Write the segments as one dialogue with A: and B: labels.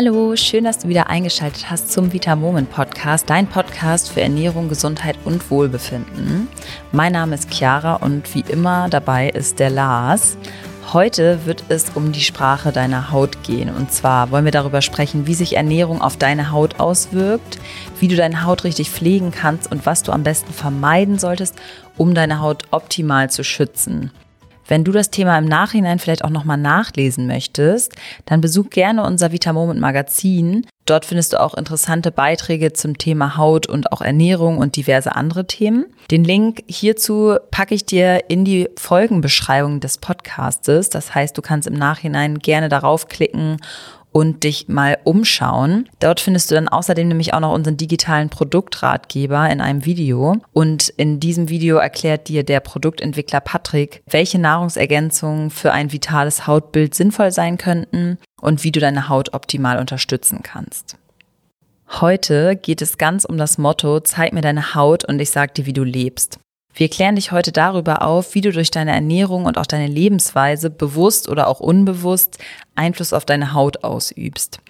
A: Hallo, schön, dass du wieder eingeschaltet hast zum Vita Moment Podcast, dein Podcast für Ernährung, Gesundheit und Wohlbefinden. Mein Name ist Chiara und wie immer dabei ist der Lars. Heute wird es um die Sprache deiner Haut gehen. Und zwar wollen wir darüber sprechen, wie sich Ernährung auf deine Haut auswirkt, wie du deine Haut richtig pflegen kannst und was du am besten vermeiden solltest, um deine Haut optimal zu schützen. Wenn du das Thema im Nachhinein vielleicht auch nochmal nachlesen möchtest, dann besuch gerne unser Vita Moment Magazin. Dort findest du auch interessante Beiträge zum Thema Haut und auch Ernährung und diverse andere Themen. Den Link hierzu packe ich dir in die Folgenbeschreibung des Podcastes. Das heißt, du kannst im Nachhinein gerne darauf klicken und dich mal umschauen. Dort findest du dann außerdem nämlich auch noch unseren digitalen Produktratgeber in einem Video. Und in diesem Video erklärt dir der Produktentwickler Patrick, welche Nahrungsergänzungen für ein vitales Hautbild sinnvoll sein könnten und wie du deine Haut optimal unterstützen kannst. Heute geht es ganz um das Motto, zeig mir deine Haut und ich sag dir, wie du lebst. Wir klären dich heute darüber auf, wie du durch deine Ernährung und auch deine Lebensweise bewusst oder auch unbewusst Einfluss auf deine Haut ausübst.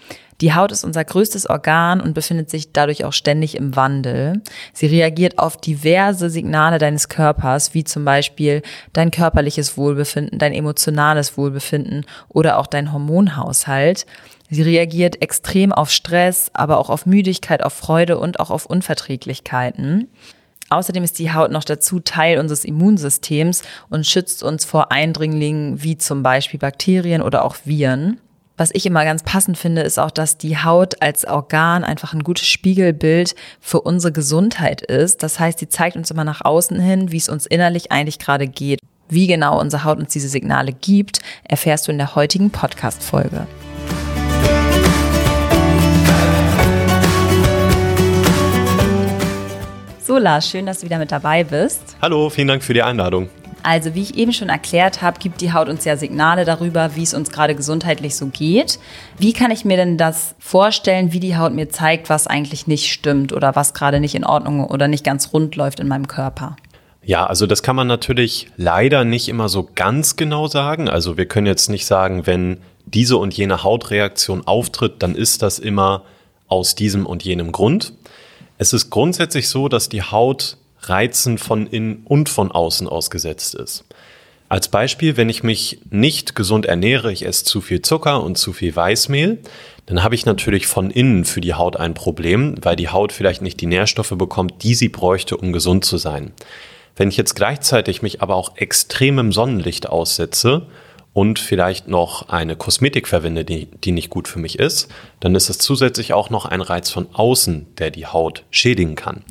A: Die Haut ist unser größtes Organ und befindet sich dadurch auch ständig im Wandel. Sie reagiert auf diverse Signale deines Körpers, wie zum Beispiel dein körperliches Wohlbefinden, dein emotionales Wohlbefinden oder auch dein Hormonhaushalt. Sie reagiert extrem auf Stress, aber auch auf Müdigkeit, auf Freude und auch auf Unverträglichkeiten. Außerdem ist die Haut noch dazu Teil unseres Immunsystems und schützt uns vor Eindringlingen wie zum Beispiel Bakterien oder auch Viren. Was ich immer ganz passend finde, ist auch, dass die Haut als Organ einfach ein gutes Spiegelbild für unsere Gesundheit ist. Das heißt, sie zeigt uns immer nach außen hin, wie es uns innerlich eigentlich gerade geht. Wie genau unsere Haut uns diese Signale gibt, erfährst du in der heutigen Podcast-Folge. So, Lars, schön, dass du wieder mit dabei bist.
B: Hallo, vielen Dank für die Einladung.
A: Also, wie ich eben schon erklärt habe, gibt die Haut uns ja Signale darüber, wie es uns gerade gesundheitlich so geht. Wie kann ich mir denn das vorstellen, wie die Haut mir zeigt, was eigentlich nicht stimmt oder was gerade nicht in Ordnung oder nicht ganz rund läuft in meinem Körper?
B: Ja, also das kann man natürlich leider nicht immer so ganz genau sagen. Also wir können jetzt nicht sagen, wenn diese und jene Hautreaktion auftritt, dann ist das immer aus diesem und jenem Grund. Es ist grundsätzlich so, dass die Haut Reizen von innen und von außen ausgesetzt ist. Als Beispiel, wenn ich mich nicht gesund ernähre, ich esse zu viel Zucker und zu viel Weißmehl, dann habe ich natürlich von innen für die Haut ein Problem, weil die Haut vielleicht nicht die Nährstoffe bekommt, die sie bräuchte, um gesund zu sein. Wenn ich jetzt gleichzeitig mich aber auch extremem Sonnenlicht aussetze und vielleicht noch eine Kosmetik verwende, die, die nicht gut für mich ist, dann ist es zusätzlich auch noch ein Reiz von außen, der die Haut schädigen kann.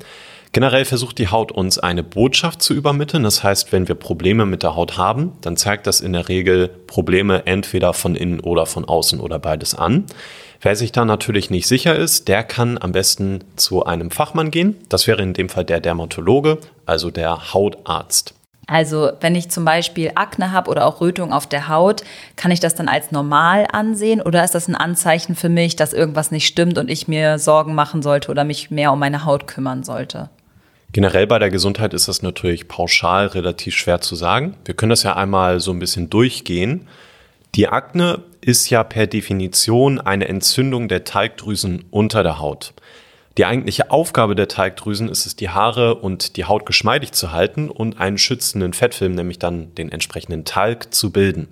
B: Generell versucht die Haut uns eine Botschaft zu übermitteln. Das heißt, wenn wir Probleme mit der Haut haben, dann zeigt das in der Regel Probleme entweder von innen oder von außen oder beides an. Wer sich da natürlich nicht sicher ist, der kann am besten zu einem Fachmann gehen. Das wäre in dem Fall der Dermatologe, also der Hautarzt.
A: Also wenn ich zum Beispiel Akne habe oder auch Rötung auf der Haut, kann ich das dann als normal ansehen oder ist das ein Anzeichen für mich, dass irgendwas nicht stimmt und ich mir Sorgen machen sollte oder mich mehr um meine Haut kümmern sollte?
B: Generell bei der Gesundheit ist das natürlich pauschal relativ schwer zu sagen. Wir können das ja einmal so ein bisschen durchgehen. Die Akne ist ja per Definition eine Entzündung der Teigdrüsen unter der Haut. Die eigentliche Aufgabe der Teigdrüsen ist es, die Haare und die Haut geschmeidig zu halten und einen schützenden Fettfilm, nämlich dann den entsprechenden Talg, zu bilden.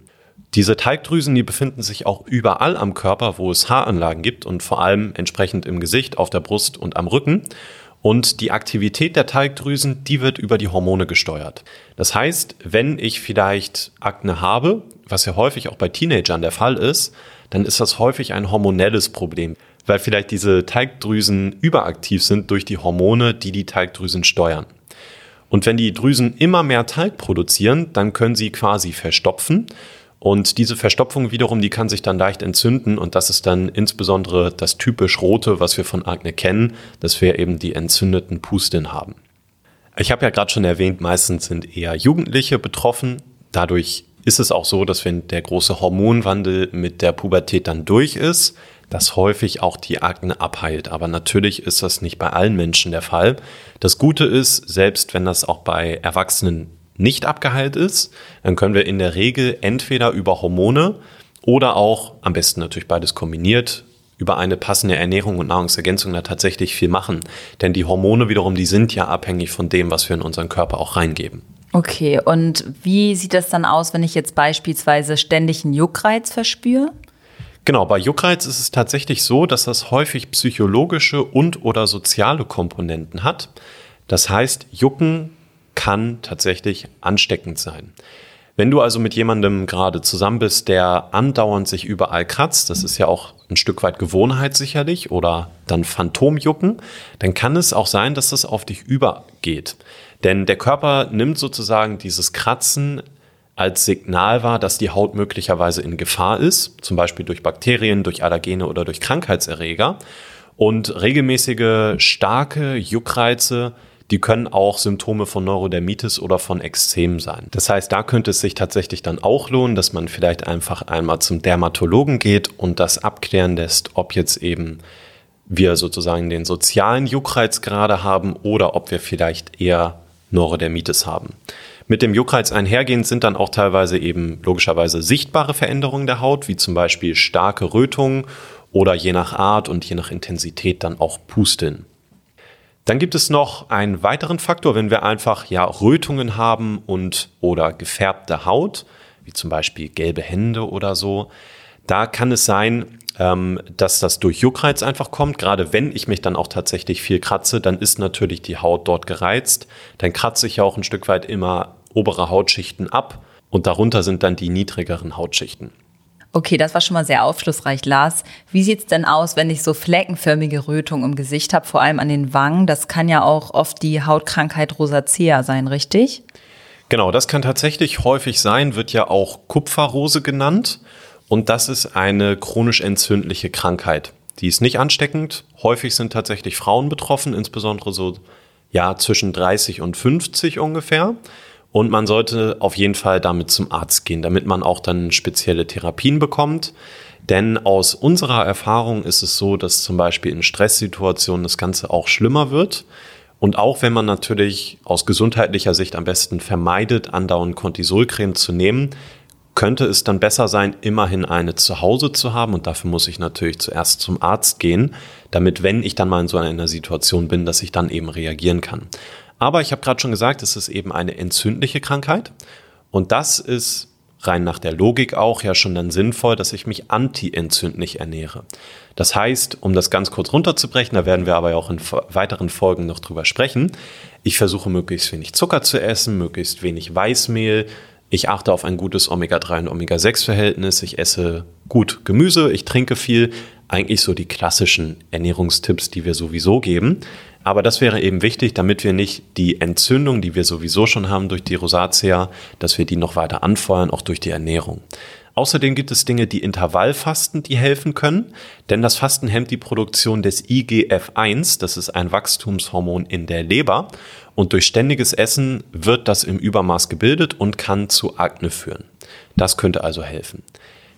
B: Diese Teigdrüsen, die befinden sich auch überall am Körper, wo es Haaranlagen gibt und vor allem entsprechend im Gesicht, auf der Brust und am Rücken. Und die Aktivität der Teigdrüsen, die wird über die Hormone gesteuert. Das heißt, wenn ich vielleicht Akne habe, was ja häufig auch bei Teenagern der Fall ist, dann ist das häufig ein hormonelles Problem weil vielleicht diese Teigdrüsen überaktiv sind durch die Hormone, die die Teigdrüsen steuern. Und wenn die Drüsen immer mehr Teig produzieren, dann können sie quasi verstopfen. Und diese Verstopfung wiederum, die kann sich dann leicht entzünden. Und das ist dann insbesondere das typisch Rote, was wir von Akne kennen, dass wir eben die entzündeten Pusteln haben. Ich habe ja gerade schon erwähnt, meistens sind eher Jugendliche betroffen. Dadurch ist es auch so, dass wenn der große Hormonwandel mit der Pubertät dann durch ist, dass häufig auch die Akne abheilt. Aber natürlich ist das nicht bei allen Menschen der Fall. Das Gute ist, selbst wenn das auch bei Erwachsenen nicht abgeheilt ist, dann können wir in der Regel entweder über Hormone oder auch am besten natürlich beides kombiniert über eine passende Ernährung und Nahrungsergänzung da tatsächlich viel machen. Denn die Hormone wiederum, die sind ja abhängig von dem, was wir in unseren Körper auch reingeben.
A: Okay, und wie sieht das dann aus, wenn ich jetzt beispielsweise ständig einen Juckreiz verspüre?
B: Genau, bei Juckreiz ist es tatsächlich so, dass das häufig psychologische und oder soziale Komponenten hat. Das heißt, Jucken kann tatsächlich ansteckend sein. Wenn du also mit jemandem gerade zusammen bist, der andauernd sich überall kratzt, das ist ja auch ein Stück weit Gewohnheit sicherlich oder dann Phantomjucken, dann kann es auch sein, dass das auf dich übergeht. Denn der Körper nimmt sozusagen dieses Kratzen als Signal wahr, dass die Haut möglicherweise in Gefahr ist, zum Beispiel durch Bakterien, durch Allergene oder durch Krankheitserreger. Und regelmäßige starke Juckreize die können auch Symptome von Neurodermitis oder von Ekzem sein. Das heißt, da könnte es sich tatsächlich dann auch lohnen, dass man vielleicht einfach einmal zum Dermatologen geht und das abklären lässt, ob jetzt eben wir sozusagen den sozialen Juckreiz gerade haben oder ob wir vielleicht eher Neurodermitis haben. Mit dem Juckreiz einhergehend sind dann auch teilweise eben logischerweise sichtbare Veränderungen der Haut, wie zum Beispiel starke Rötungen oder je nach Art und je nach Intensität dann auch Pusteln. Dann gibt es noch einen weiteren Faktor, wenn wir einfach ja Rötungen haben und oder gefärbte Haut, wie zum Beispiel gelbe Hände oder so. Da kann es sein, ähm, dass das durch Juckreiz einfach kommt. Gerade wenn ich mich dann auch tatsächlich viel kratze, dann ist natürlich die Haut dort gereizt. Dann kratze ich ja auch ein Stück weit immer obere Hautschichten ab und darunter sind dann die niedrigeren Hautschichten.
A: Okay, das war schon mal sehr aufschlussreich, Lars. Wie sieht's denn aus, wenn ich so fleckenförmige Rötung im Gesicht habe, vor allem an den Wangen? Das kann ja auch oft die Hautkrankheit Rosacea sein, richtig?
B: Genau, das kann tatsächlich häufig sein, wird ja auch Kupferrose genannt. Und das ist eine chronisch entzündliche Krankheit. Die ist nicht ansteckend. Häufig sind tatsächlich Frauen betroffen, insbesondere so ja zwischen 30 und 50 ungefähr. Und man sollte auf jeden Fall damit zum Arzt gehen, damit man auch dann spezielle Therapien bekommt. Denn aus unserer Erfahrung ist es so, dass zum Beispiel in Stresssituationen das Ganze auch schlimmer wird. Und auch wenn man natürlich aus gesundheitlicher Sicht am besten vermeidet, andauernd Cortisolcreme zu nehmen, könnte es dann besser sein, immerhin eine zu Hause zu haben. Und dafür muss ich natürlich zuerst zum Arzt gehen, damit, wenn ich dann mal in so einer Situation bin, dass ich dann eben reagieren kann. Aber ich habe gerade schon gesagt, es ist eben eine entzündliche Krankheit. Und das ist rein nach der Logik auch ja schon dann sinnvoll, dass ich mich anti-entzündlich ernähre. Das heißt, um das ganz kurz runterzubrechen, da werden wir aber ja auch in weiteren Folgen noch drüber sprechen, ich versuche möglichst wenig Zucker zu essen, möglichst wenig Weißmehl, ich achte auf ein gutes Omega-3 und Omega-6-Verhältnis, ich esse gut Gemüse, ich trinke viel, eigentlich so die klassischen Ernährungstipps, die wir sowieso geben. Aber das wäre eben wichtig, damit wir nicht die Entzündung, die wir sowieso schon haben durch die Rosatia, dass wir die noch weiter anfeuern, auch durch die Ernährung. Außerdem gibt es Dinge, die Intervallfasten, die helfen können, denn das Fasten hemmt die Produktion des IGF-1, das ist ein Wachstumshormon in der Leber, und durch ständiges Essen wird das im Übermaß gebildet und kann zu Akne führen. Das könnte also helfen.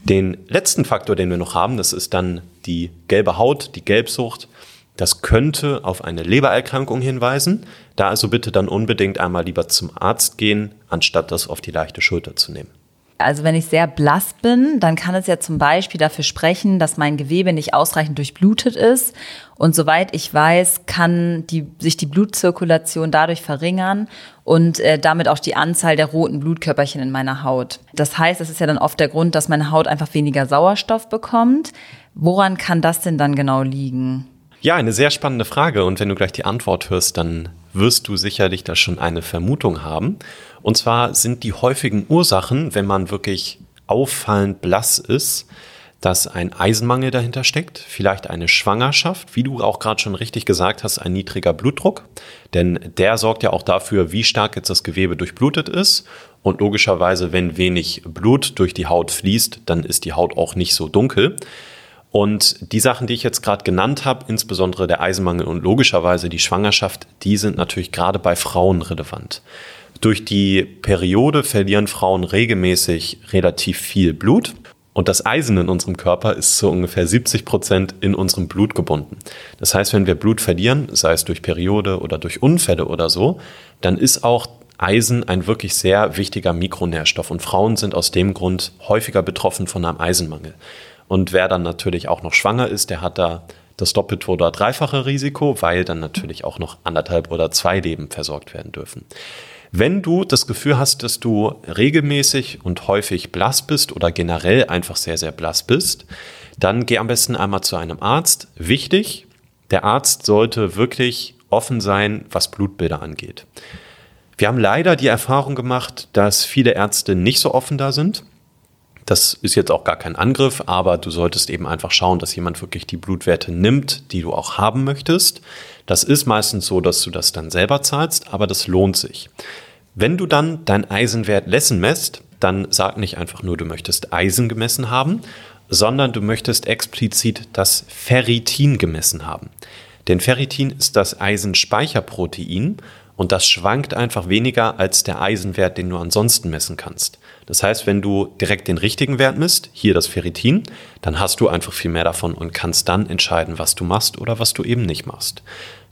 B: Den letzten Faktor, den wir noch haben, das ist dann die gelbe Haut, die Gelbsucht. Das könnte auf eine Lebererkrankung hinweisen. Da also bitte dann unbedingt einmal lieber zum Arzt gehen, anstatt das auf die leichte Schulter zu nehmen.
A: Also wenn ich sehr blass bin, dann kann es ja zum Beispiel dafür sprechen, dass mein Gewebe nicht ausreichend durchblutet ist. Und soweit ich weiß, kann die, sich die Blutzirkulation dadurch verringern und äh, damit auch die Anzahl der roten Blutkörperchen in meiner Haut. Das heißt, es ist ja dann oft der Grund, dass meine Haut einfach weniger Sauerstoff bekommt. Woran kann das denn dann genau liegen?
B: Ja, eine sehr spannende Frage. Und wenn du gleich die Antwort hörst, dann wirst du sicherlich da schon eine Vermutung haben. Und zwar sind die häufigen Ursachen, wenn man wirklich auffallend blass ist, dass ein Eisenmangel dahinter steckt, vielleicht eine Schwangerschaft, wie du auch gerade schon richtig gesagt hast, ein niedriger Blutdruck, denn der sorgt ja auch dafür, wie stark jetzt das Gewebe durchblutet ist und logischerweise, wenn wenig Blut durch die Haut fließt, dann ist die Haut auch nicht so dunkel. Und die Sachen, die ich jetzt gerade genannt habe, insbesondere der Eisenmangel und logischerweise die Schwangerschaft, die sind natürlich gerade bei Frauen relevant. Durch die Periode verlieren Frauen regelmäßig relativ viel Blut. Und das Eisen in unserem Körper ist zu ungefähr 70 Prozent in unserem Blut gebunden. Das heißt, wenn wir Blut verlieren, sei es durch Periode oder durch Unfälle oder so, dann ist auch Eisen ein wirklich sehr wichtiger Mikronährstoff. Und Frauen sind aus dem Grund häufiger betroffen von einem Eisenmangel. Und wer dann natürlich auch noch schwanger ist, der hat da das doppelte oder dreifache Risiko, weil dann natürlich auch noch anderthalb oder zwei Leben versorgt werden dürfen. Wenn du das Gefühl hast, dass du regelmäßig und häufig blass bist oder generell einfach sehr, sehr blass bist, dann geh am besten einmal zu einem Arzt. Wichtig, der Arzt sollte wirklich offen sein, was Blutbilder angeht. Wir haben leider die Erfahrung gemacht, dass viele Ärzte nicht so offen da sind. Das ist jetzt auch gar kein Angriff, aber du solltest eben einfach schauen, dass jemand wirklich die Blutwerte nimmt, die du auch haben möchtest. Das ist meistens so, dass du das dann selber zahlst, aber das lohnt sich. Wenn du dann deinen Eisenwert Lessen messt, dann sag nicht einfach nur, du möchtest Eisen gemessen haben, sondern du möchtest explizit das Ferritin gemessen haben. Denn Ferritin ist das Eisenspeicherprotein und das schwankt einfach weniger als der Eisenwert, den du ansonsten messen kannst. Das heißt, wenn du direkt den richtigen Wert misst, hier das Ferritin, dann hast du einfach viel mehr davon und kannst dann entscheiden, was du machst oder was du eben nicht machst.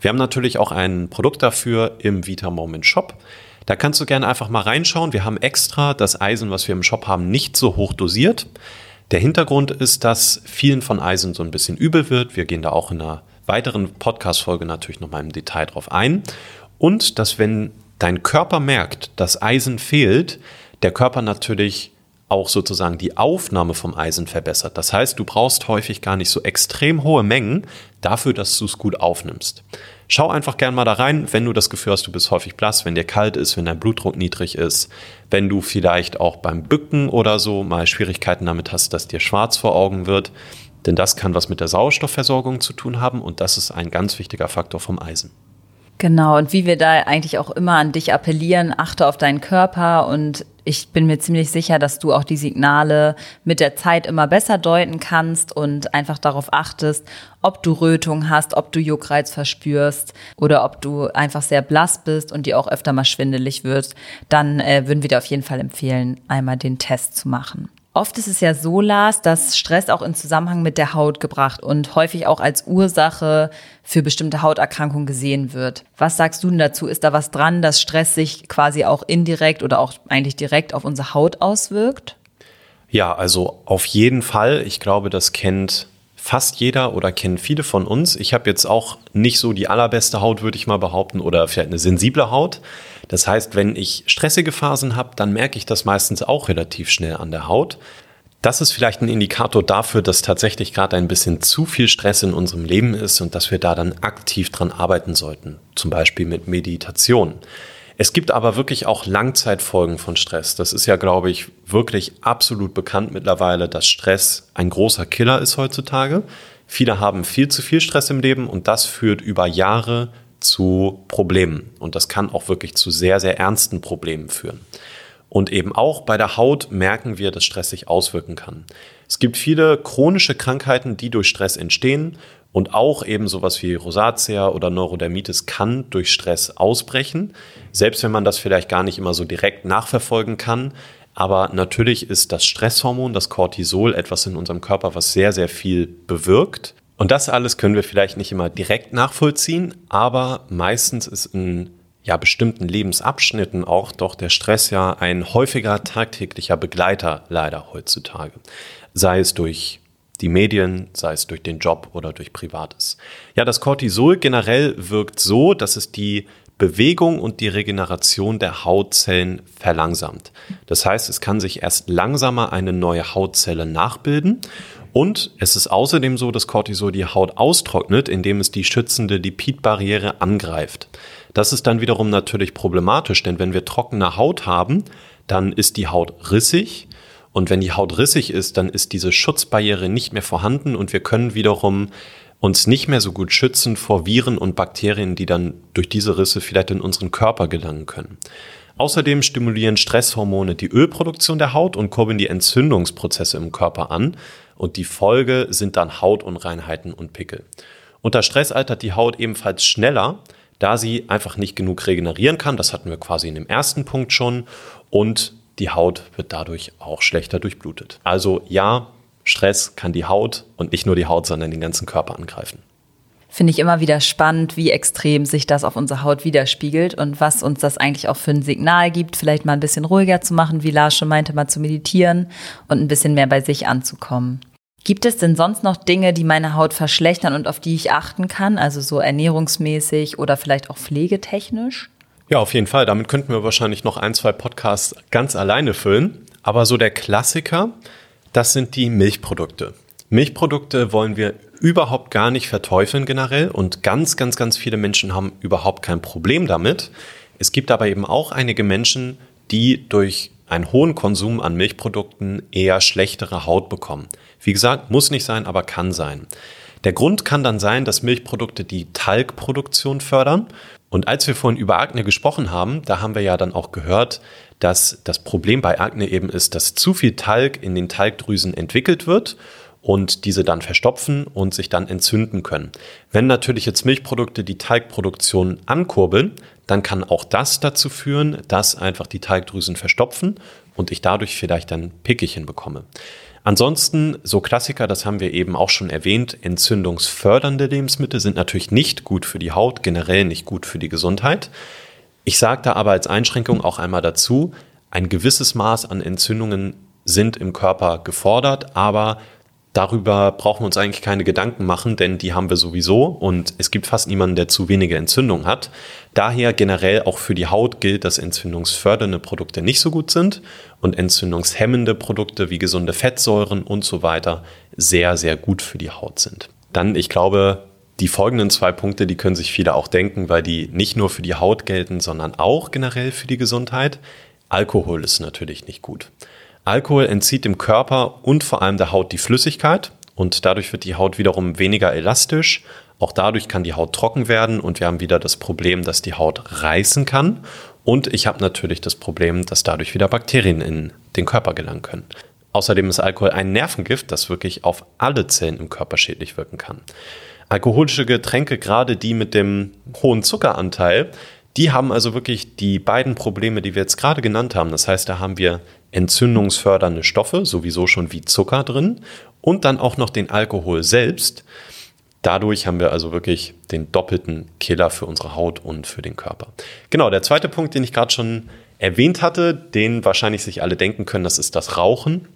B: Wir haben natürlich auch ein Produkt dafür im Vita Moment Shop. Da kannst du gerne einfach mal reinschauen. Wir haben extra das Eisen, was wir im Shop haben, nicht so hoch dosiert. Der Hintergrund ist, dass vielen von Eisen so ein bisschen übel wird. Wir gehen da auch in einer weiteren Podcast-Folge natürlich nochmal im Detail drauf ein. Und dass, wenn dein Körper merkt, dass Eisen fehlt, der Körper natürlich auch sozusagen die Aufnahme vom Eisen verbessert. Das heißt, du brauchst häufig gar nicht so extrem hohe Mengen dafür, dass du es gut aufnimmst. Schau einfach gern mal da rein, wenn du das Gefühl hast, du bist häufig blass, wenn dir kalt ist, wenn dein Blutdruck niedrig ist, wenn du vielleicht auch beim Bücken oder so mal Schwierigkeiten damit hast, dass dir schwarz vor Augen wird. Denn das kann was mit der Sauerstoffversorgung zu tun haben und das ist ein ganz wichtiger Faktor vom Eisen.
A: Genau, und wie wir da eigentlich auch immer an dich appellieren, achte auf deinen Körper und ich bin mir ziemlich sicher, dass du auch die Signale mit der Zeit immer besser deuten kannst und einfach darauf achtest, ob du Rötung hast, ob du Juckreiz verspürst oder ob du einfach sehr blass bist und dir auch öfter mal schwindelig wirst. Dann äh, würden wir dir auf jeden Fall empfehlen, einmal den Test zu machen. Oft ist es ja so, Lars, dass Stress auch in Zusammenhang mit der Haut gebracht und häufig auch als Ursache für bestimmte Hauterkrankungen gesehen wird. Was sagst du denn dazu? Ist da was dran, dass Stress sich quasi auch indirekt oder auch eigentlich direkt auf unsere Haut auswirkt?
B: Ja, also auf jeden Fall. Ich glaube, das kennt fast jeder oder kennen viele von uns. Ich habe jetzt auch nicht so die allerbeste Haut, würde ich mal behaupten, oder vielleicht eine sensible Haut. Das heißt, wenn ich stressige Phasen habe, dann merke ich das meistens auch relativ schnell an der Haut. Das ist vielleicht ein Indikator dafür, dass tatsächlich gerade ein bisschen zu viel Stress in unserem Leben ist und dass wir da dann aktiv dran arbeiten sollten, zum Beispiel mit Meditation. Es gibt aber wirklich auch Langzeitfolgen von Stress. Das ist ja, glaube ich, wirklich absolut bekannt mittlerweile, dass Stress ein großer Killer ist heutzutage. Viele haben viel zu viel Stress im Leben und das führt über Jahre zu Problemen. Und das kann auch wirklich zu sehr, sehr ernsten Problemen führen. Und eben auch bei der Haut merken wir, dass Stress sich auswirken kann. Es gibt viele chronische Krankheiten, die durch Stress entstehen und auch eben sowas wie Rosatia oder Neurodermitis kann durch Stress ausbrechen, selbst wenn man das vielleicht gar nicht immer so direkt nachverfolgen kann. Aber natürlich ist das Stresshormon, das Cortisol, etwas in unserem Körper, was sehr, sehr viel bewirkt. Und das alles können wir vielleicht nicht immer direkt nachvollziehen, aber meistens ist in ja, bestimmten Lebensabschnitten auch doch der Stress ja ein häufiger tagtäglicher Begleiter leider heutzutage. Sei es durch die Medien, sei es durch den Job oder durch Privates. Ja, das Cortisol generell wirkt so, dass es die Bewegung und die Regeneration der Hautzellen verlangsamt. Das heißt, es kann sich erst langsamer eine neue Hautzelle nachbilden und es ist außerdem so, dass Cortisol die Haut austrocknet, indem es die schützende Lipidbarriere angreift. Das ist dann wiederum natürlich problematisch, denn wenn wir trockene Haut haben, dann ist die Haut rissig. Und wenn die Haut rissig ist, dann ist diese Schutzbarriere nicht mehr vorhanden und wir können wiederum uns nicht mehr so gut schützen vor Viren und Bakterien, die dann durch diese Risse vielleicht in unseren Körper gelangen können. Außerdem stimulieren Stresshormone die Ölproduktion der Haut und kurbeln die Entzündungsprozesse im Körper an. Und die Folge sind dann Hautunreinheiten und Pickel. Unter Stress altert die Haut ebenfalls schneller, da sie einfach nicht genug regenerieren kann. Das hatten wir quasi in dem ersten Punkt schon. Und die Haut wird dadurch auch schlechter durchblutet. Also ja, Stress kann die Haut und nicht nur die Haut, sondern den ganzen Körper angreifen
A: finde ich immer wieder spannend, wie extrem sich das auf unserer Haut widerspiegelt und was uns das eigentlich auch für ein Signal gibt, vielleicht mal ein bisschen ruhiger zu machen, wie Lars schon meinte, mal zu meditieren und ein bisschen mehr bei sich anzukommen. Gibt es denn sonst noch Dinge, die meine Haut verschlechtern und auf die ich achten kann? Also so ernährungsmäßig oder vielleicht auch pflegetechnisch?
B: Ja, auf jeden Fall. Damit könnten wir wahrscheinlich noch ein, zwei Podcasts ganz alleine füllen. Aber so der Klassiker, das sind die Milchprodukte. Milchprodukte wollen wir überhaupt gar nicht verteufeln generell und ganz, ganz, ganz viele Menschen haben überhaupt kein Problem damit. Es gibt aber eben auch einige Menschen, die durch einen hohen Konsum an Milchprodukten eher schlechtere Haut bekommen. Wie gesagt, muss nicht sein, aber kann sein. Der Grund kann dann sein, dass Milchprodukte die Talgproduktion fördern. Und als wir vorhin über Akne gesprochen haben, da haben wir ja dann auch gehört, dass das Problem bei Akne eben ist, dass zu viel Talg in den Talgdrüsen entwickelt wird und diese dann verstopfen und sich dann entzünden können. Wenn natürlich jetzt Milchprodukte die Teigproduktion ankurbeln, dann kann auch das dazu führen, dass einfach die Teigdrüsen verstopfen und ich dadurch vielleicht dann Pickelchen bekomme. Ansonsten, so Klassiker, das haben wir eben auch schon erwähnt, entzündungsfördernde Lebensmittel sind natürlich nicht gut für die Haut, generell nicht gut für die Gesundheit. Ich sage da aber als Einschränkung auch einmal dazu, ein gewisses Maß an Entzündungen sind im Körper gefordert, aber darüber brauchen wir uns eigentlich keine Gedanken machen, denn die haben wir sowieso und es gibt fast niemanden, der zu wenige Entzündung hat. Daher generell auch für die Haut gilt, dass entzündungsfördernde Produkte nicht so gut sind und entzündungshemmende Produkte wie gesunde Fettsäuren und so weiter sehr, sehr gut für die Haut sind. Dann, ich glaube, die folgenden zwei Punkte, die können sich viele auch denken, weil die nicht nur für die Haut gelten, sondern auch generell für die Gesundheit. Alkohol ist natürlich nicht gut. Alkohol entzieht dem Körper und vor allem der Haut die Flüssigkeit und dadurch wird die Haut wiederum weniger elastisch. Auch dadurch kann die Haut trocken werden und wir haben wieder das Problem, dass die Haut reißen kann. Und ich habe natürlich das Problem, dass dadurch wieder Bakterien in den Körper gelangen können. Außerdem ist Alkohol ein Nervengift, das wirklich auf alle Zellen im Körper schädlich wirken kann. Alkoholische Getränke, gerade die mit dem hohen Zuckeranteil, die haben also wirklich die beiden Probleme, die wir jetzt gerade genannt haben. Das heißt, da haben wir entzündungsfördernde Stoffe, sowieso schon wie Zucker drin, und dann auch noch den Alkohol selbst. Dadurch haben wir also wirklich den doppelten Killer für unsere Haut und für den Körper. Genau, der zweite Punkt, den ich gerade schon erwähnt hatte, den wahrscheinlich sich alle denken können, das ist das Rauchen.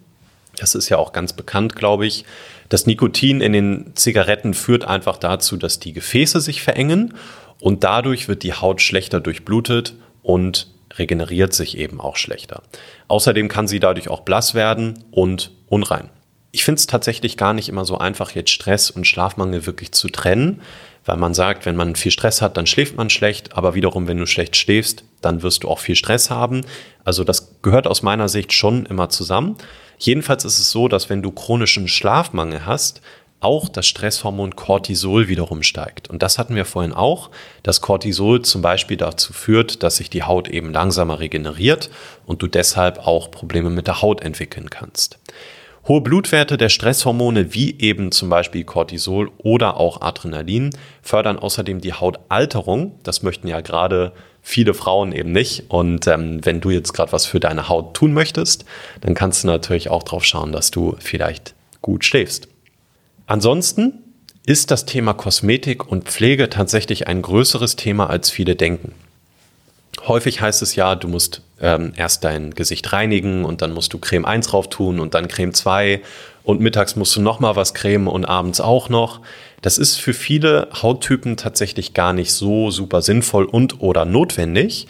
B: Das ist ja auch ganz bekannt, glaube ich. Das Nikotin in den Zigaretten führt einfach dazu, dass die Gefäße sich verengen und dadurch wird die Haut schlechter durchblutet und regeneriert sich eben auch schlechter. Außerdem kann sie dadurch auch blass werden und unrein. Ich finde es tatsächlich gar nicht immer so einfach, jetzt Stress und Schlafmangel wirklich zu trennen, weil man sagt, wenn man viel Stress hat, dann schläft man schlecht, aber wiederum, wenn du schlecht schläfst, dann wirst du auch viel Stress haben. Also das gehört aus meiner Sicht schon immer zusammen. Jedenfalls ist es so, dass wenn du chronischen Schlafmangel hast, auch das Stresshormon Cortisol wiederum steigt. Und das hatten wir vorhin auch, dass Cortisol zum Beispiel dazu führt, dass sich die Haut eben langsamer regeneriert und du deshalb auch Probleme mit der Haut entwickeln kannst. Hohe Blutwerte der Stresshormone wie eben zum Beispiel Cortisol oder auch Adrenalin fördern außerdem die Hautalterung. Das möchten ja gerade viele Frauen eben nicht. Und ähm, wenn du jetzt gerade was für deine Haut tun möchtest, dann kannst du natürlich auch darauf schauen, dass du vielleicht gut schläfst. Ansonsten ist das Thema Kosmetik und Pflege tatsächlich ein größeres Thema, als viele denken. Häufig heißt es ja, du musst ähm, erst dein Gesicht reinigen und dann musst du Creme 1 drauf tun und dann Creme 2 und mittags musst du nochmal was cremen und abends auch noch. Das ist für viele Hauttypen tatsächlich gar nicht so super sinnvoll und oder notwendig,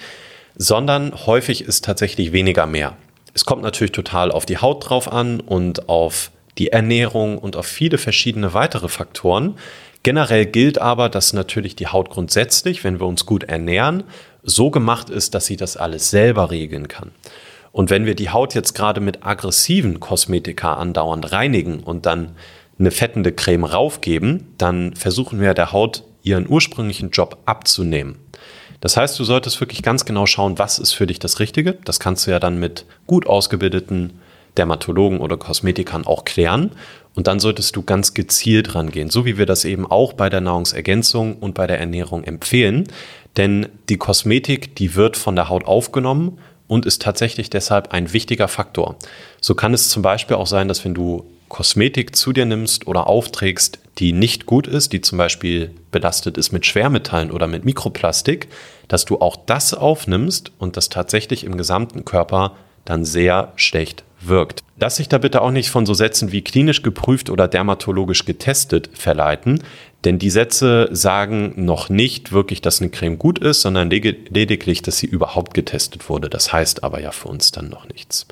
B: sondern häufig ist tatsächlich weniger mehr. Es kommt natürlich total auf die Haut drauf an und auf die Ernährung und auf viele verschiedene weitere Faktoren. Generell gilt aber, dass natürlich die Haut grundsätzlich, wenn wir uns gut ernähren, so gemacht ist, dass sie das alles selber regeln kann. Und wenn wir die Haut jetzt gerade mit aggressiven Kosmetika andauernd reinigen und dann eine fettende Creme raufgeben, dann versuchen wir der Haut ihren ursprünglichen Job abzunehmen. Das heißt, du solltest wirklich ganz genau schauen, was ist für dich das Richtige. Das kannst du ja dann mit gut ausgebildeten Dermatologen oder Kosmetikern auch klären. Und dann solltest du ganz gezielt rangehen, so wie wir das eben auch bei der Nahrungsergänzung und bei der Ernährung empfehlen. Denn die Kosmetik, die wird von der Haut aufgenommen und ist tatsächlich deshalb ein wichtiger Faktor. So kann es zum Beispiel auch sein, dass wenn du Kosmetik zu dir nimmst oder aufträgst, die nicht gut ist, die zum Beispiel belastet ist mit Schwermetallen oder mit Mikroplastik, dass du auch das aufnimmst und das tatsächlich im gesamten Körper dann sehr schlecht wirkt. Lass sich da bitte auch nicht von so Sätzen wie klinisch geprüft oder dermatologisch getestet verleiten, denn die Sätze sagen noch nicht wirklich, dass eine Creme gut ist, sondern lediglich, dass sie überhaupt getestet wurde. Das heißt aber ja für uns dann noch nichts.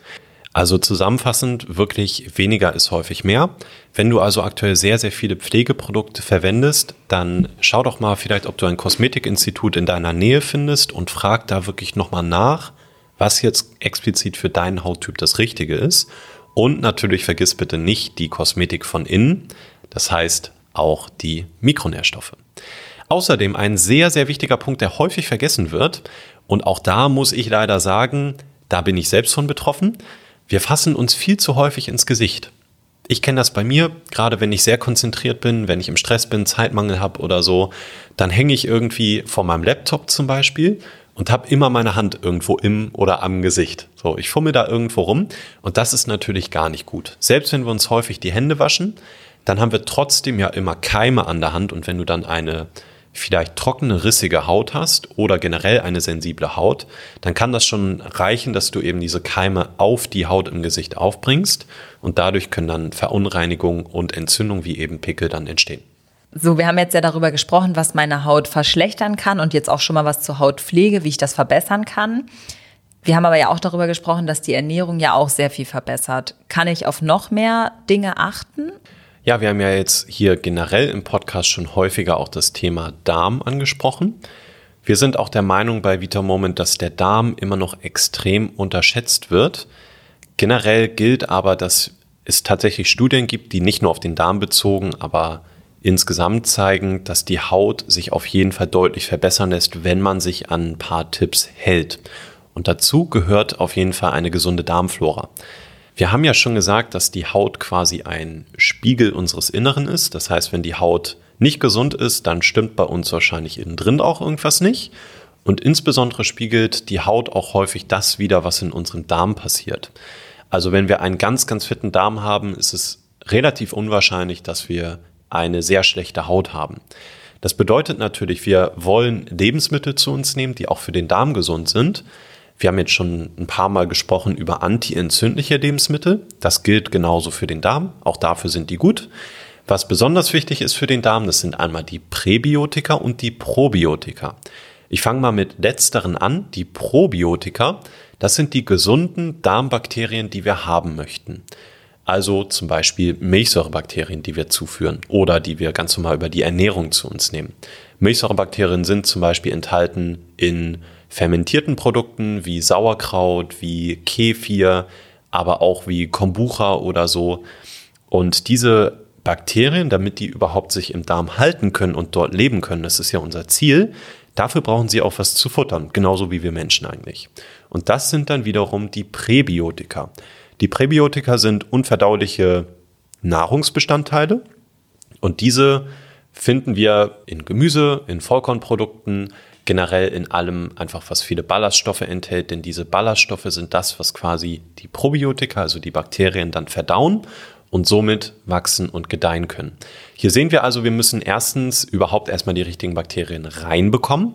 B: Also zusammenfassend, wirklich weniger ist häufig mehr. Wenn du also aktuell sehr, sehr viele Pflegeprodukte verwendest, dann schau doch mal vielleicht, ob du ein Kosmetikinstitut in deiner Nähe findest und frag da wirklich nochmal nach, was jetzt explizit für deinen Hauttyp das Richtige ist. Und natürlich vergiss bitte nicht die Kosmetik von innen, das heißt auch die Mikronährstoffe. Außerdem ein sehr, sehr wichtiger Punkt, der häufig vergessen wird. Und auch da muss ich leider sagen, da bin ich selbst von betroffen. Wir fassen uns viel zu häufig ins Gesicht. Ich kenne das bei mir, gerade wenn ich sehr konzentriert bin, wenn ich im Stress bin, Zeitmangel habe oder so, dann hänge ich irgendwie vor meinem Laptop zum Beispiel und habe immer meine Hand irgendwo im oder am Gesicht. So, ich fummel da irgendwo rum und das ist natürlich gar nicht gut. Selbst wenn wir uns häufig die Hände waschen, dann haben wir trotzdem ja immer Keime an der Hand und wenn du dann eine vielleicht trockene, rissige Haut hast oder generell eine sensible Haut, dann kann das schon reichen, dass du eben diese Keime auf die Haut im Gesicht aufbringst und dadurch können dann Verunreinigungen und Entzündungen wie eben Pickel dann entstehen.
A: So, wir haben jetzt ja darüber gesprochen, was meine Haut verschlechtern kann und jetzt auch schon mal was zur Hautpflege, wie ich das verbessern kann. Wir haben aber ja auch darüber gesprochen, dass die Ernährung ja auch sehr viel verbessert. Kann ich auf noch mehr Dinge achten?
B: Ja, wir haben ja jetzt hier generell im Podcast schon häufiger auch das Thema Darm angesprochen. Wir sind auch der Meinung bei Vita Moment, dass der Darm immer noch extrem unterschätzt wird. Generell gilt aber, dass es tatsächlich Studien gibt, die nicht nur auf den Darm bezogen, aber insgesamt zeigen, dass die Haut sich auf jeden Fall deutlich verbessern lässt, wenn man sich an ein paar Tipps hält. Und dazu gehört auf jeden Fall eine gesunde Darmflora. Wir haben ja schon gesagt, dass die Haut quasi ein Spiegel unseres Inneren ist. Das heißt, wenn die Haut nicht gesund ist, dann stimmt bei uns wahrscheinlich innen drin auch irgendwas nicht. Und insbesondere spiegelt die Haut auch häufig das wieder, was in unserem Darm passiert. Also wenn wir einen ganz, ganz fitten Darm haben, ist es relativ unwahrscheinlich, dass wir eine sehr schlechte Haut haben. Das bedeutet natürlich, wir wollen Lebensmittel zu uns nehmen, die auch für den Darm gesund sind. Wir haben jetzt schon ein paar Mal gesprochen über antientzündliche Lebensmittel. Das gilt genauso für den Darm. Auch dafür sind die gut. Was besonders wichtig ist für den Darm, das sind einmal die Präbiotika und die Probiotika. Ich fange mal mit letzteren an. Die Probiotika, das sind die gesunden Darmbakterien, die wir haben möchten. Also zum Beispiel Milchsäurebakterien, die wir zuführen oder die wir ganz normal über die Ernährung zu uns nehmen. Milchsäurebakterien sind zum Beispiel enthalten in fermentierten Produkten wie Sauerkraut, wie Kefir, aber auch wie Kombucha oder so. Und diese Bakterien, damit die überhaupt sich im Darm halten können und dort leben können, das ist ja unser Ziel, dafür brauchen sie auch was zu futtern, genauso wie wir Menschen eigentlich. Und das sind dann wiederum die Präbiotika. Die Präbiotika sind unverdauliche Nahrungsbestandteile und diese finden wir in Gemüse, in Vollkornprodukten, generell in allem einfach, was viele Ballaststoffe enthält, denn diese Ballaststoffe sind das, was quasi die Probiotika, also die Bakterien dann verdauen und somit wachsen und gedeihen können. Hier sehen wir also, wir müssen erstens überhaupt erstmal die richtigen Bakterien reinbekommen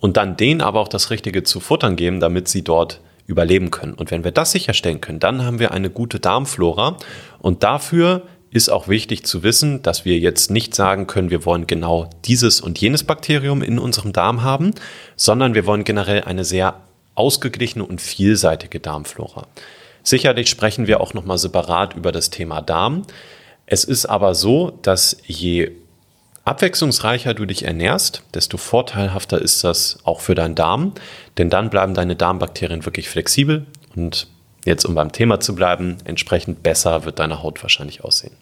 B: und dann denen aber auch das Richtige zu futtern geben, damit sie dort überleben können. Und wenn wir das sicherstellen können, dann haben wir eine gute Darmflora und dafür ist auch wichtig zu wissen, dass wir jetzt nicht sagen können, wir wollen genau dieses und jenes Bakterium in unserem Darm haben, sondern wir wollen generell eine sehr ausgeglichene und vielseitige Darmflora. Sicherlich sprechen wir auch nochmal separat über das Thema Darm. Es ist aber so, dass je abwechslungsreicher du dich ernährst, desto vorteilhafter ist das auch für deinen Darm, denn dann bleiben deine Darmbakterien wirklich flexibel und jetzt um beim Thema zu bleiben, entsprechend besser wird deine Haut wahrscheinlich aussehen.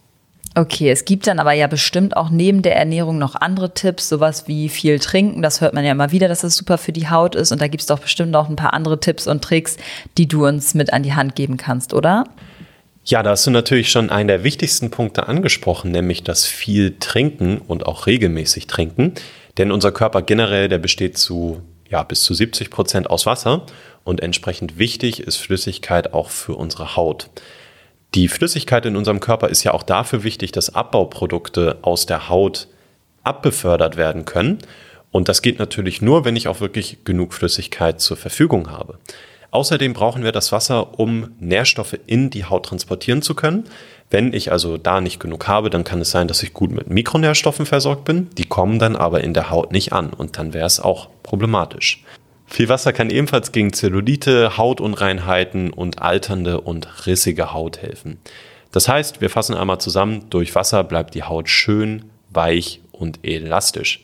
A: Okay, es gibt dann aber ja bestimmt auch neben der Ernährung noch andere Tipps, sowas wie viel trinken. Das hört man ja immer wieder, dass das super für die Haut ist. Und da gibt es doch bestimmt auch ein paar andere Tipps und Tricks, die du uns mit an die Hand geben kannst, oder?
B: Ja, da hast du natürlich schon einen der wichtigsten Punkte angesprochen, nämlich das viel Trinken und auch regelmäßig Trinken. Denn unser Körper generell, der besteht zu ja, bis zu 70 Prozent aus Wasser und entsprechend wichtig ist Flüssigkeit auch für unsere Haut. Die Flüssigkeit in unserem Körper ist ja auch dafür wichtig, dass Abbauprodukte aus der Haut abbefördert werden können. Und das geht natürlich nur, wenn ich auch wirklich genug Flüssigkeit zur Verfügung habe. Außerdem brauchen wir das Wasser, um Nährstoffe in die Haut transportieren zu können. Wenn ich also da nicht genug habe, dann kann es sein, dass ich gut mit Mikronährstoffen versorgt bin. Die kommen dann aber in der Haut nicht an und dann wäre es auch problematisch. Viel Wasser kann ebenfalls gegen Zellulite, Hautunreinheiten und alternde und rissige Haut helfen. Das heißt, wir fassen einmal zusammen, durch Wasser bleibt die Haut schön, weich und elastisch.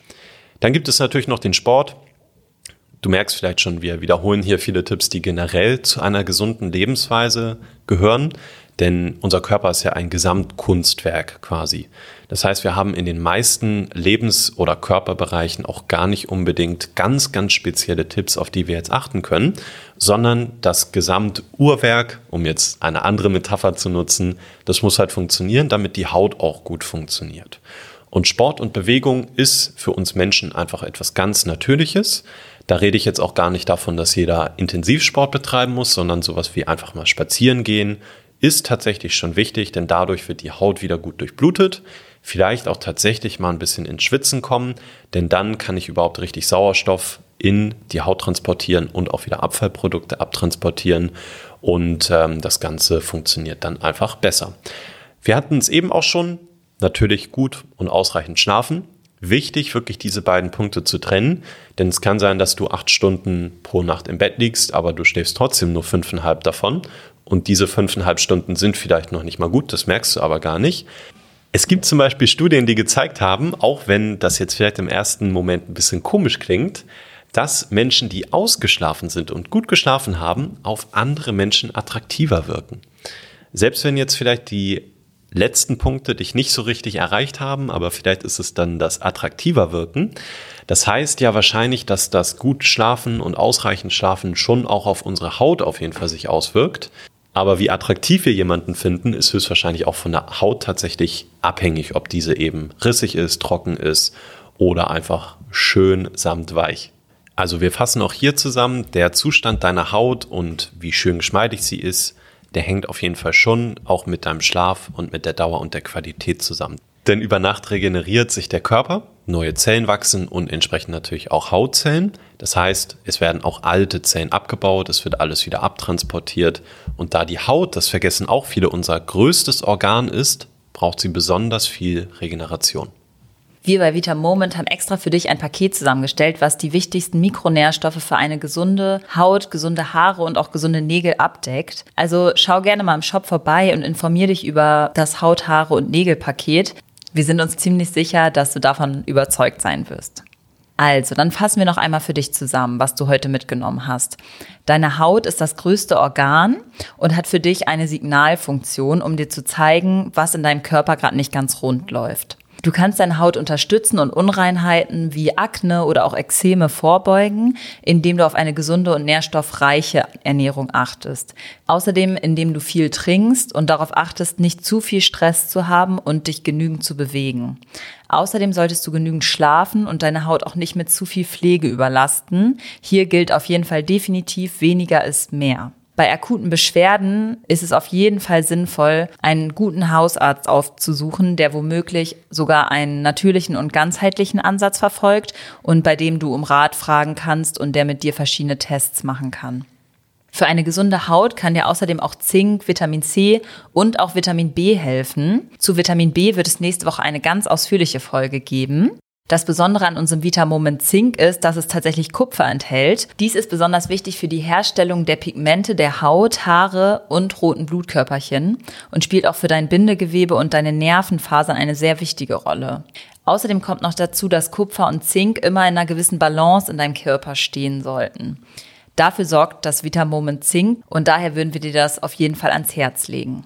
B: Dann gibt es natürlich noch den Sport. Du merkst vielleicht schon, wir wiederholen hier viele Tipps, die generell zu einer gesunden Lebensweise gehören, denn unser Körper ist ja ein Gesamtkunstwerk quasi. Das heißt, wir haben in den meisten Lebens- oder Körperbereichen auch gar nicht unbedingt ganz, ganz spezielle Tipps, auf die wir jetzt achten können, sondern das Gesamtuhrwerk, um jetzt eine andere Metapher zu nutzen, das muss halt funktionieren, damit die Haut auch gut funktioniert. Und Sport und Bewegung ist für uns Menschen einfach etwas ganz Natürliches. Da rede ich jetzt auch gar nicht davon, dass jeder Intensivsport betreiben muss, sondern sowas wie einfach mal spazieren gehen ist tatsächlich schon wichtig, denn dadurch wird die Haut wieder gut durchblutet. Vielleicht auch tatsächlich mal ein bisschen ins Schwitzen kommen, denn dann kann ich überhaupt richtig Sauerstoff in die Haut transportieren und auch wieder Abfallprodukte abtransportieren und ähm, das Ganze funktioniert dann einfach besser. Wir hatten es eben auch schon, natürlich gut und ausreichend schlafen. Wichtig, wirklich diese beiden Punkte zu trennen, denn es kann sein, dass du acht Stunden pro Nacht im Bett liegst, aber du schläfst trotzdem nur fünfeinhalb davon. Und diese fünfeinhalb Stunden sind vielleicht noch nicht mal gut, das merkst du aber gar nicht. Es gibt zum Beispiel Studien, die gezeigt haben, auch wenn das jetzt vielleicht im ersten Moment ein bisschen komisch klingt, dass Menschen, die ausgeschlafen sind und gut geschlafen haben, auf andere Menschen attraktiver wirken. Selbst wenn jetzt vielleicht die letzten Punkte dich nicht so richtig erreicht haben, aber vielleicht ist es dann das attraktiver wirken. Das heißt ja wahrscheinlich, dass das gut Schlafen und ausreichend Schlafen schon auch auf unsere Haut auf jeden Fall sich auswirkt. Aber wie attraktiv wir jemanden finden, ist höchstwahrscheinlich auch von der Haut tatsächlich abhängig, ob diese eben rissig ist, trocken ist oder einfach schön samt weich. Also wir fassen auch hier zusammen, der Zustand deiner Haut und wie schön geschmeidig sie ist, der hängt auf jeden Fall schon auch mit deinem Schlaf und mit der Dauer und der Qualität zusammen. Denn über Nacht regeneriert sich der Körper, neue Zellen wachsen und entsprechend natürlich auch Hautzellen. Das heißt, es werden auch alte Zellen abgebaut, es wird alles wieder abtransportiert. Und da die Haut, das vergessen auch viele, unser größtes Organ ist, braucht sie besonders viel Regeneration.
A: Wir bei Vita Moment haben extra für dich ein Paket zusammengestellt, was die wichtigsten Mikronährstoffe für eine gesunde Haut, gesunde Haare und auch gesunde Nägel abdeckt. Also schau gerne mal im Shop vorbei und informier dich über das Haut, Haare und Nägelpaket. Wir sind uns ziemlich sicher, dass du davon überzeugt sein wirst. Also, dann fassen wir noch einmal für dich zusammen, was du heute mitgenommen hast. Deine Haut ist das größte Organ und hat für dich eine Signalfunktion, um dir zu zeigen, was in deinem Körper gerade nicht ganz rund läuft. Du kannst deine Haut unterstützen und Unreinheiten wie Akne oder auch Ekzeme vorbeugen, indem du auf eine gesunde und nährstoffreiche Ernährung achtest. Außerdem, indem du viel trinkst und darauf achtest, nicht zu viel Stress zu haben und dich genügend zu bewegen. Außerdem solltest du genügend schlafen und deine Haut auch nicht mit zu viel Pflege überlasten. Hier gilt auf jeden Fall definitiv weniger ist mehr. Bei akuten Beschwerden ist es auf jeden Fall sinnvoll, einen guten Hausarzt aufzusuchen, der womöglich sogar einen natürlichen und ganzheitlichen Ansatz verfolgt und bei dem du um Rat fragen kannst und der mit dir verschiedene Tests machen kann. Für eine gesunde Haut kann dir außerdem auch Zink, Vitamin C und auch Vitamin B helfen. Zu Vitamin B wird es nächste Woche eine ganz ausführliche Folge geben. Das Besondere an unserem Vitamoment Zink ist, dass es tatsächlich Kupfer enthält. Dies ist besonders wichtig für die Herstellung der Pigmente der Haut, Haare und roten Blutkörperchen und spielt auch für dein Bindegewebe und deine Nervenfasern eine sehr wichtige Rolle. Außerdem kommt noch dazu, dass Kupfer und Zink immer in einer gewissen Balance in deinem Körper stehen sollten. Dafür sorgt das Vitamoment Zink und daher würden wir dir das auf jeden Fall ans Herz legen.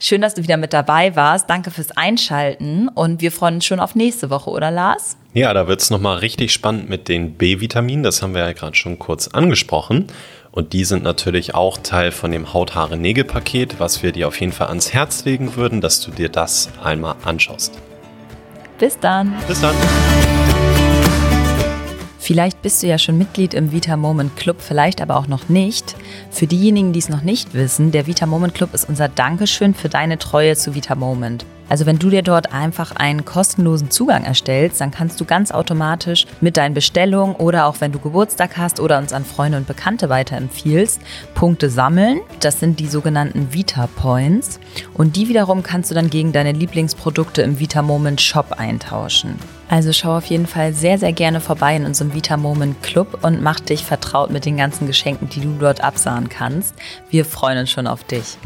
A: Schön, dass du wieder mit dabei warst. Danke fürs Einschalten und wir freuen uns schon auf nächste Woche, oder Lars?
B: Ja, da wird es nochmal richtig spannend mit den B-Vitaminen. Das haben wir ja gerade schon kurz angesprochen. Und die sind natürlich auch Teil von dem Haut-Haare-Nägel-Paket, was wir dir auf jeden Fall ans Herz legen würden, dass du dir das einmal anschaust.
A: Bis dann.
B: Bis dann.
A: Vielleicht bist du ja schon Mitglied im Vita Moment Club, vielleicht aber auch noch nicht. Für diejenigen, die es noch nicht wissen, der Vita Moment Club ist unser Dankeschön für deine Treue zu Vita Moment. Also wenn du dir dort einfach einen kostenlosen Zugang erstellst, dann kannst du ganz automatisch mit deinen Bestellungen oder auch wenn du Geburtstag hast oder uns an Freunde und Bekannte weiterempfiehlst, Punkte sammeln. Das sind die sogenannten Vita Points und die wiederum kannst du dann gegen deine Lieblingsprodukte im Vita Moment Shop eintauschen. Also schau auf jeden Fall sehr, sehr gerne vorbei in unserem Vita Moment Club und mach dich vertraut mit den ganzen Geschenken, die du dort absahen kannst. Wir freuen uns schon auf dich.